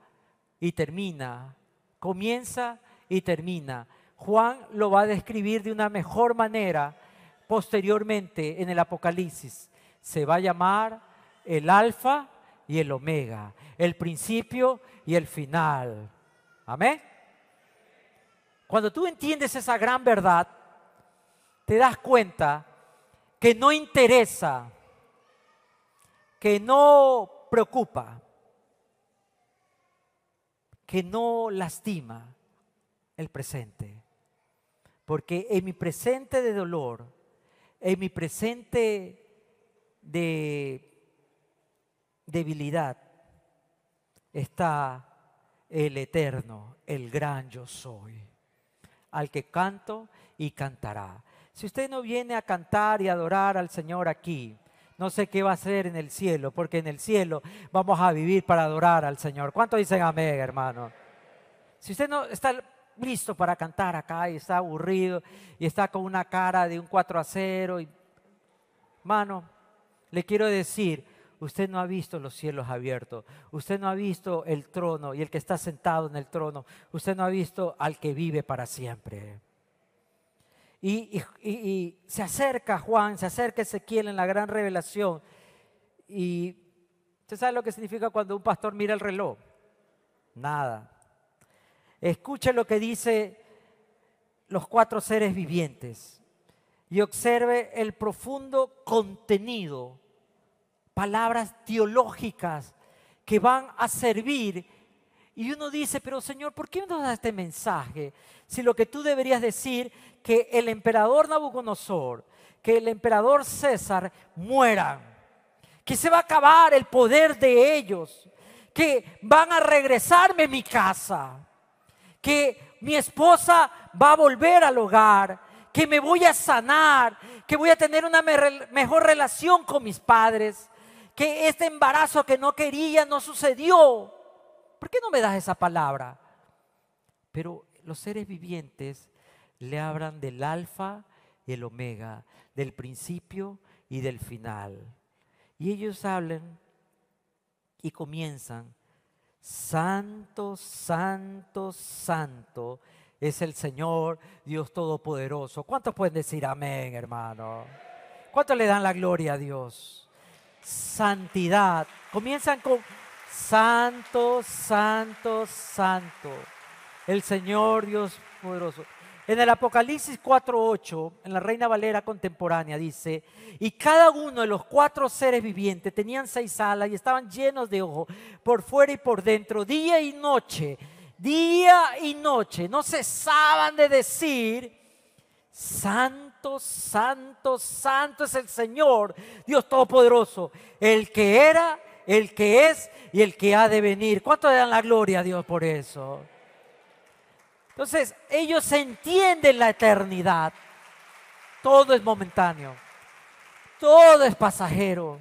y termina, comienza y termina Juan lo va a describir de una mejor manera posteriormente en el Apocalipsis. Se va a llamar el alfa y el omega, el principio y el final. Amén. Cuando tú entiendes esa gran verdad, te das cuenta que no interesa, que no preocupa, que no lastima el presente. Porque en mi presente de dolor, en mi presente de debilidad, está el eterno, el gran yo soy, al que canto y cantará. Si usted no viene a cantar y adorar al Señor aquí, no sé qué va a hacer en el cielo, porque en el cielo vamos a vivir para adorar al Señor. ¿Cuánto dicen amén, hermano? Si usted no está listo para cantar acá y está aburrido y está con una cara de un 4 a 0, y, le quiero decir, usted no ha visto los cielos abiertos, usted no ha visto el trono y el que está sentado en el trono, usted no ha visto al que vive para siempre. Y, se acerca Juan, se acerca Ezequiel en la gran revelación. Y usted sabe lo que significa cuando un pastor mira el reloj. Nada. Escuche lo que dice los cuatro seres vivientes y observe el profundo contenido, palabras teológicas que van a servir. Y uno dice, pero Señor, ¿por qué nos da este mensaje? Si lo que tú deberías decir que el emperador Nabucodonosor, que el emperador César mueran, que se va a acabar el poder de ellos, que van a regresarme mi casa, que mi esposa va a volver al hogar, que me voy a sanar, que voy a tener una mejor relación con mis padres, que este embarazo que no quería no sucedió. ¿Por qué no me das esa palabra? Pero los seres vivientes le hablan del alfa y el omega, del principio y del final. Y ellos hablan y comienzan Santo, santo, santo es el Señor Dios Todopoderoso. ¿Cuántos pueden decir amén, hermano? ¿Cuántos le dan la gloria a Dios? Santidad. Comienzan con Santo, Santo, Santo. El Señor Dios poderoso. En el Apocalipsis 4.8, en la Reina Valera contemporánea, dice, y cada uno de los cuatro seres vivientes tenían seis alas y estaban llenos de ojos por fuera y por dentro, día y noche, día y noche, no cesaban de decir, Santo, Santo, Santo es el Señor, Dios Todopoderoso, el que era, el que es y el que ha de venir. ¿Cuánto le dan la gloria a Dios por eso? Entonces, ellos entienden la eternidad. Todo es momentáneo. Todo es pasajero.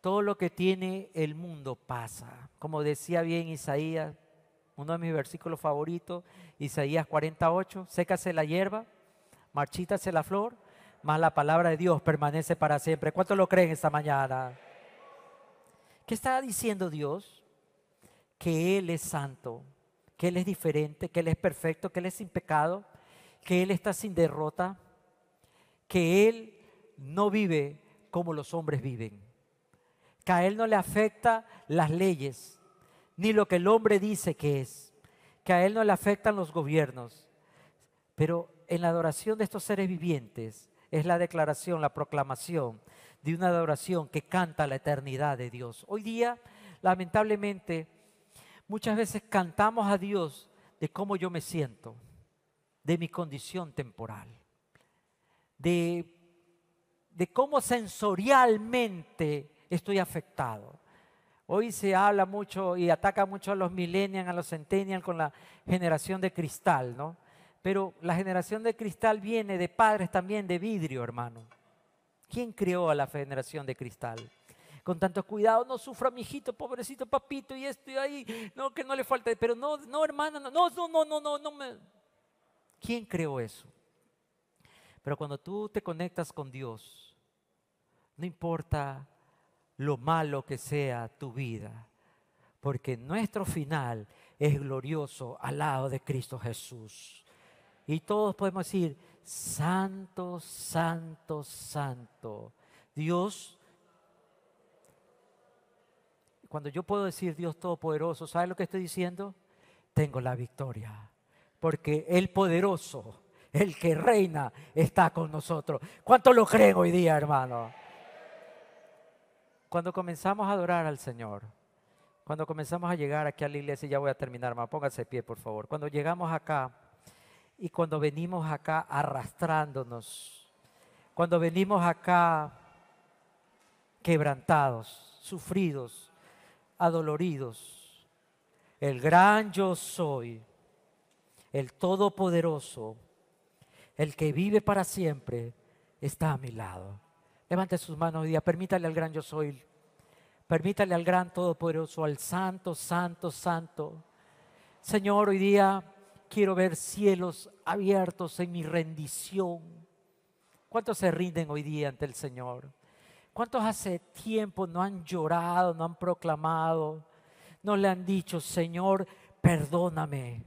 Todo lo que tiene el mundo pasa. Como decía bien Isaías, uno de mis versículos favoritos, Isaías 48, sécase la hierba, marchítase la flor, mas la palabra de Dios permanece para siempre. ¿Cuántos lo creen esta mañana? ¿Qué está diciendo Dios? Que Él es santo que Él es diferente, que Él es perfecto, que Él es sin pecado, que Él está sin derrota, que Él no vive como los hombres viven, que a Él no le afecta las leyes, ni lo que el hombre dice que es, que a Él no le afectan los gobiernos. Pero en la adoración de estos seres vivientes es la declaración, la proclamación de una adoración que canta la eternidad de Dios. Hoy día, lamentablemente, Muchas veces cantamos a Dios de cómo yo me siento, de mi condición temporal, de, de cómo sensorialmente estoy afectado. Hoy se habla mucho y ataca mucho a los millennials, a los centennials con la generación de cristal, ¿no? Pero la generación de cristal viene de padres también de vidrio, hermano. ¿Quién creó a la generación de cristal? Con tanto cuidado, no sufra mi hijito, pobrecito papito, y esto y ahí, no, que no le falte, pero no, no, hermana, no, no, no, no, no, no me... ¿Quién creó eso? Pero cuando tú te conectas con Dios, no importa lo malo que sea tu vida, porque nuestro final es glorioso al lado de Cristo Jesús. Y todos podemos decir, santo, santo, santo. Dios cuando yo puedo decir Dios Todopoderoso, ¿sabe lo que estoy diciendo? Tengo la victoria. Porque el poderoso, el que reina, está con nosotros. ¿Cuánto lo creen hoy día, hermano? Cuando comenzamos a adorar al Señor, cuando comenzamos a llegar aquí a la iglesia, ya voy a terminar, hermano, póngase de pie, por favor. Cuando llegamos acá y cuando venimos acá arrastrándonos, cuando venimos acá quebrantados, sufridos, adoloridos. El gran yo soy, el todopoderoso, El que vive para siempre está a mi lado. Levante sus manos hoy día, permítale al gran yo soy, permítale al gran todopoderoso, al santo, santo, santo. Señor, hoy día quiero ver cielos abiertos en mi rendición. ¿Cuántos se rinden hoy día ante el Señor? ¿Cuántos hace tiempo no han llorado, no han proclamado, no le han dicho, Señor, perdóname?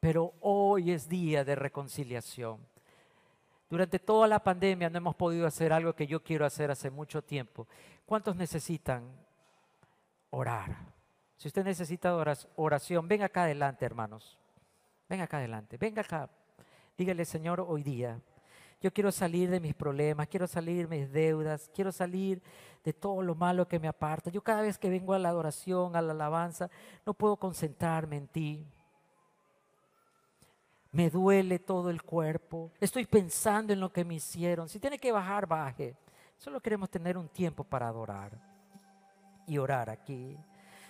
Pero hoy es día de reconciliación. Durante toda la pandemia no hemos podido hacer algo que yo quiero hacer hace mucho tiempo. ¿Cuántos necesitan orar? Si usted necesita oración, venga acá adelante, hermanos. Venga acá adelante, venga acá. Dígale, Señor, hoy día, yo quiero salir de mis problemas, quiero salir de mis deudas, quiero salir de todo lo malo que me aparta. Yo cada vez que vengo a la adoración, a la alabanza, no puedo concentrarme en ti me duele todo el cuerpo, estoy pensando en lo que me hicieron. Si tiene que bajar, baje. Solo queremos tener un tiempo para adorar y orar aquí.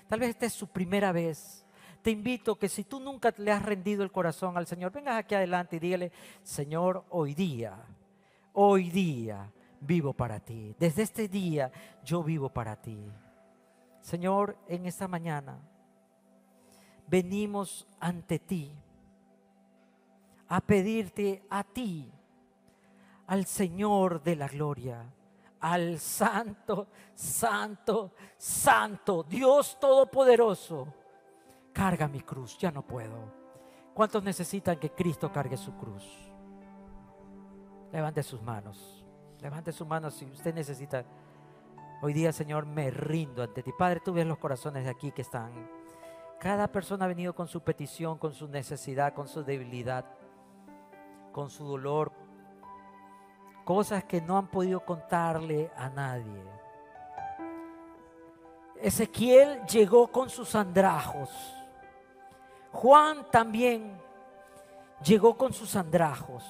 Tal vez esta es su primera vez. Te invito que si tú nunca le has rendido el corazón al Señor, vengas aquí adelante y dígale, Señor, hoy día, hoy día vivo para ti. Desde este día yo vivo para ti. Señor, en esta mañana venimos ante ti a pedirte a ti, al Señor de la gloria, al Santo, Santo, Santo, Dios Todopoderoso. Carga mi cruz, ya no puedo. ¿Cuántos necesitan que Cristo cargue su cruz? Levante sus manos. Levante sus manos si usted necesita. Hoy día, Señor, me rindo ante ti. Padre, tú ves los corazones de aquí que están. Cada persona ha venido con su petición, con su necesidad, con su debilidad con su dolor, cosas que no han podido contarle a nadie. Ezequiel llegó con sus andrajos. Juan también llegó con sus andrajos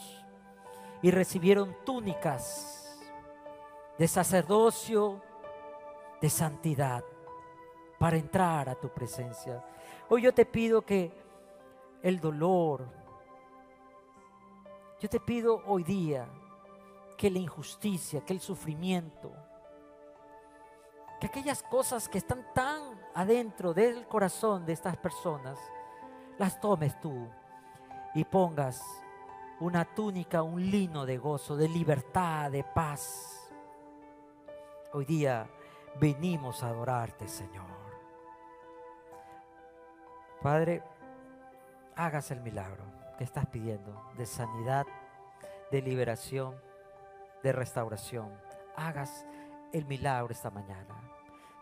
y recibieron túnicas de sacerdocio, de santidad, para entrar a tu presencia. Hoy yo te pido que el dolor, yo te pido hoy día que la injusticia, que el sufrimiento, que aquellas cosas que están tan adentro del corazón de estas personas, las tomes tú y pongas una túnica, un lino de gozo, de libertad, de paz. Hoy día venimos a adorarte, Señor. Padre, hagas el milagro estás pidiendo de sanidad, de liberación, de restauración. Hagas el milagro esta mañana.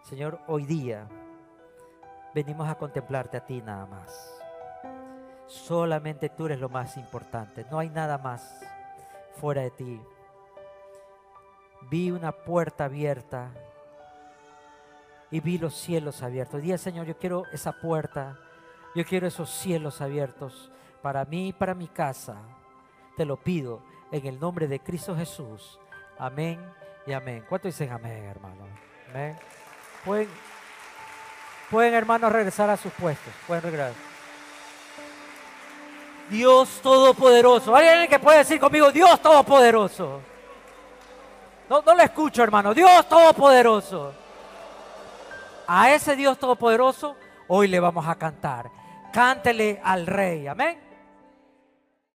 Señor, hoy día venimos a contemplarte a ti nada más. Solamente tú eres lo más importante. No hay nada más fuera de ti. Vi una puerta abierta y vi los cielos abiertos. Día, Señor, yo quiero esa puerta. Yo quiero esos cielos abiertos para mí y para mi casa. Te lo pido en el nombre de Cristo Jesús. Amén y amén. ¿Cuánto dicen amén, hermano? Amén. Pueden, pueden hermanos, regresar a sus puestos. Pueden regresar. Dios Todopoderoso. ¿Hay alguien que puede decir conmigo, Dios Todopoderoso? No, no lo escucho, hermano. Dios Todopoderoso. A ese Dios Todopoderoso hoy le vamos a cantar. Cántele al Rey. Amén.